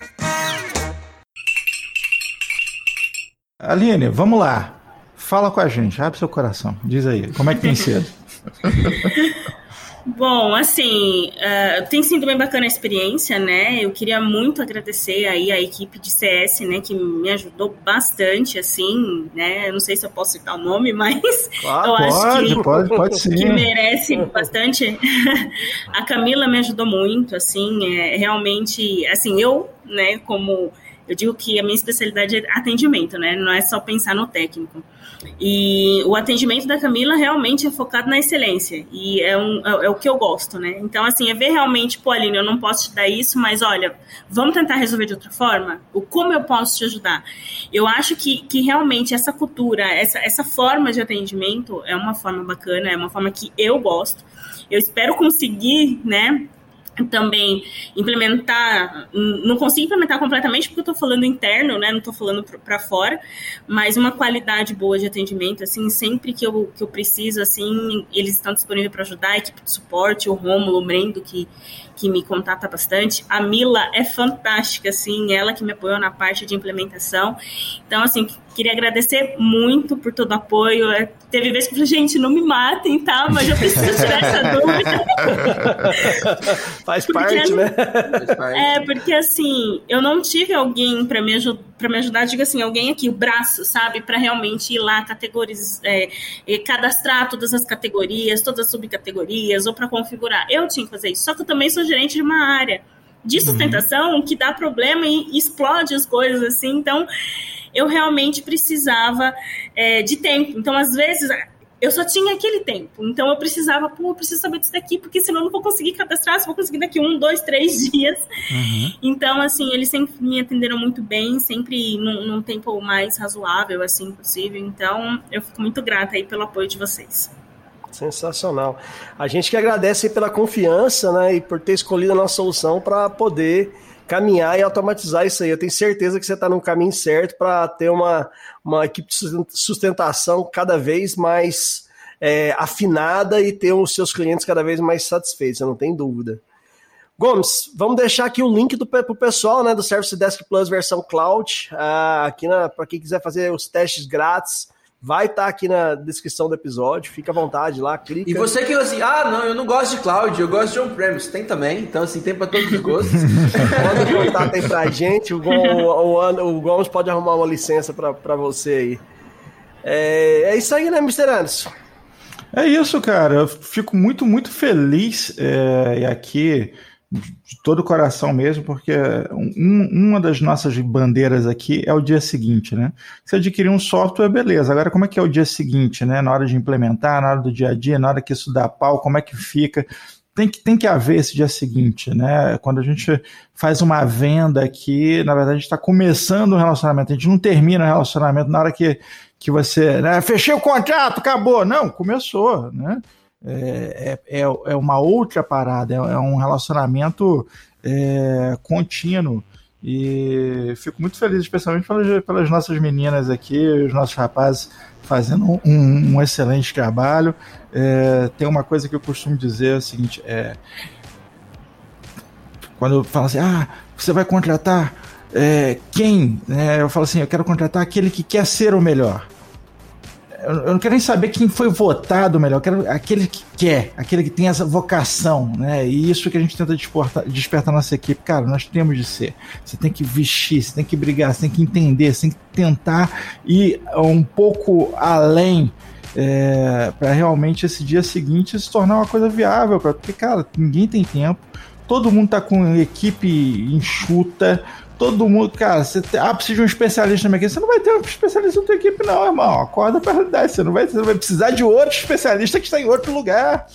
Aline, vamos lá. Fala com a gente, abre seu coração. Diz aí, como é que tem sido? [laughs] Bom, assim, uh, tem sido bem bacana a experiência, né? Eu queria muito agradecer aí a equipe de CS, né, que me ajudou bastante, assim, né? Eu não sei se eu posso citar o nome, [laughs] mas Claro, eu acho pode, que, pode, pode sim. que merece bastante. [laughs] a Camila me ajudou muito, assim, é, realmente, assim, eu, né, como eu digo que a minha especialidade é atendimento, né? Não é só pensar no técnico. E o atendimento da Camila realmente é focado na excelência. E é, um, é, é, o que eu gosto, né? Então, assim, é ver realmente, pô, Aline, eu não posso te dar isso, mas olha, vamos tentar resolver de outra forma? O como eu posso te ajudar? Eu acho que, que realmente essa cultura, essa, essa forma de atendimento é uma forma bacana, é uma forma que eu gosto. Eu espero conseguir, né, também implementar, não consigo implementar completamente porque eu estou falando interno, né, não estou falando para fora, mas uma qualidade boa de atendimento, assim, sempre que eu, que eu preciso, assim, eles estão disponíveis para ajudar, a equipe de suporte, o Rômulo, o Brendo, que, que me contata bastante, a Mila é fantástica, assim, ela que me apoiou na parte de implementação, então, assim, queria agradecer muito por todo o apoio, É, teve vezes que eu falei, gente, não me matem, tá, mas eu preciso tirar essa [laughs] dúvida. Faz Porque- parte, né? É, porque assim, eu não tive alguém pra me, aju pra me ajudar, diga assim, alguém aqui, o braço, sabe? Pra realmente ir lá, categorias, é, cadastrar todas as categorias, todas as subcategorias, ou pra configurar. Eu tinha que fazer isso. Só que eu também sou gerente de uma área de sustentação que dá problema e explode as coisas, assim. Então, eu realmente precisava é, de tempo. Então, às vezes, eu só tinha aquele tempo. Então, eu precisava, pô, eu preciso saber disso daqui, porque senão eu não vou conseguir cadastrar, só vou conseguir daqui um, dois, três [laughs] dias. Então, assim, eles sempre me atenderam muito bem, sempre num, num tempo mais razoável, assim, possível. Então, eu fico muito grata aí pelo apoio de vocês. Sensacional. A gente que agradece aí pela confiança, né, e por ter escolhido a nossa solução para poder caminhar e automatizar isso aí. Eu tenho certeza que você está no caminho certo para ter uma, uma equipe de susten- sustentação cada vez mais é, afinada e ter os seus clientes cada vez mais satisfeitos, eu não tenho dúvida. Gomes, vamos deixar aqui o link do, pro pessoal, né, do Service Desk Plus versão cloud, ah, aqui para quem quiser fazer os testes grátis, vai estar aqui na descrição do episódio, fica à vontade lá, clica. E você que assim, ah, não, eu não gosto de cloud, eu gosto de on-premise. Tem também, então assim, tem pra todos os gostos. [laughs] Manda contato aí pra gente, o, o, o, o Gomes pode arrumar uma licença pra, pra você aí. É, é isso aí, né, Mr. Anderson? É isso, cara. Eu fico muito, muito feliz é, e aqui de todo o coração mesmo, porque um- uma das nossas bandeiras aqui é o dia seguinte, né? Se adquirir um software, beleza. Agora, como é que é o dia seguinte, né? Na hora de implementar, na hora do dia a dia, na hora que isso dá pau, como é que fica? Tem que, tem que haver esse dia seguinte, né? Quando a gente faz uma venda aqui, na verdade, a gente está começando um relacionamento, a gente não termina o relacionamento na hora que, que você, né? Fechei o contrato, acabou. Não, começou, né? É, é, é- é uma outra parada, é, é um relacionamento é, contínuo. E fico muito feliz, especialmente pelas, pelas nossas meninas aqui, os nossos rapazes fazendo um, um excelente trabalho. É, tem uma coisa que eu costumo dizer é o seguinte: é, quando eu falo assim, ah, você vai contratar é, quem? É, eu falo assim, eu quero contratar aquele que quer ser o melhor. Eu, não quero nem saber quem foi votado melhor, eu quero aquele que quer, aquele que tem essa vocação, né? E isso que a gente tenta despertar, despertar nossa equipe. Cara, nós temos de ser. Você tem que vestir, você tem que brigar, você tem que entender, você tem que tentar ir um pouco além para realmente esse dia seguinte se tornar uma coisa viável, porque, cara, ninguém tem tempo, todo mundo tá com equipe enxuta, todo mundo, cara, você te- ah, precisa de um especialista na minha equipe, você não vai ter um especialista na tua equipe, não, irmão. Acorda pra realidade, você não vai, você vai precisar de outro especialista que está em outro lugar.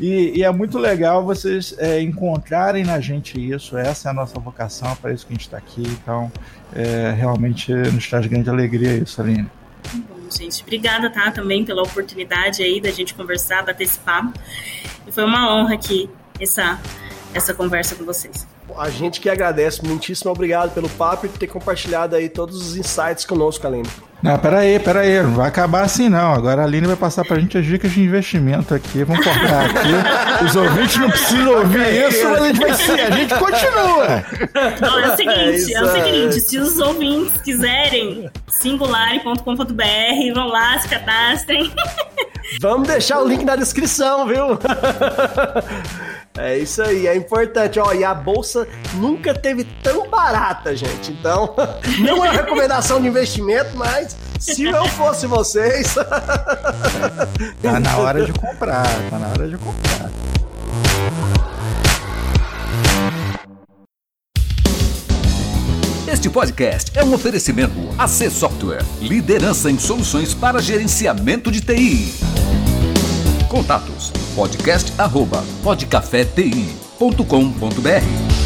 E, e é muito legal vocês é, encontrarem na gente isso, essa é a nossa vocação, é para isso que a gente está aqui, então é, realmente nos traz grande alegria isso, Aline. gente. Obrigada, tá, também pela oportunidade aí da gente conversar, bater esse papo. E foi uma honra aqui essa, essa conversa com vocês. A gente que agradece, muitíssimo obrigado pelo papo e por ter compartilhado aí todos os insights conosco, Aline. Não, peraí, peraí, não vai acabar assim não. Agora a Aline vai passar pra gente as dicas de investimento aqui. Vamos cortar aqui. Os ouvintes não precisam ouvir isso, mas a gente vai ser, a gente continua. Não, é o seguinte, é, é o seguinte, se os ouvintes quiserem, singulare.com.br, vão lá, se cadastrem. Vamos deixar o link na descrição, viu? [laughs] É isso aí, é importante. Ó, e a bolsa nunca teve tão barata, gente. Então, [laughs] não é recomendação de investimento, mas se eu fosse vocês. [laughs] tá na hora de comprar, tá na hora de comprar. Este podcast é um oferecimento AC Software, liderança em soluções para gerenciamento de TI. Contatos podcast@podcafeti.com.br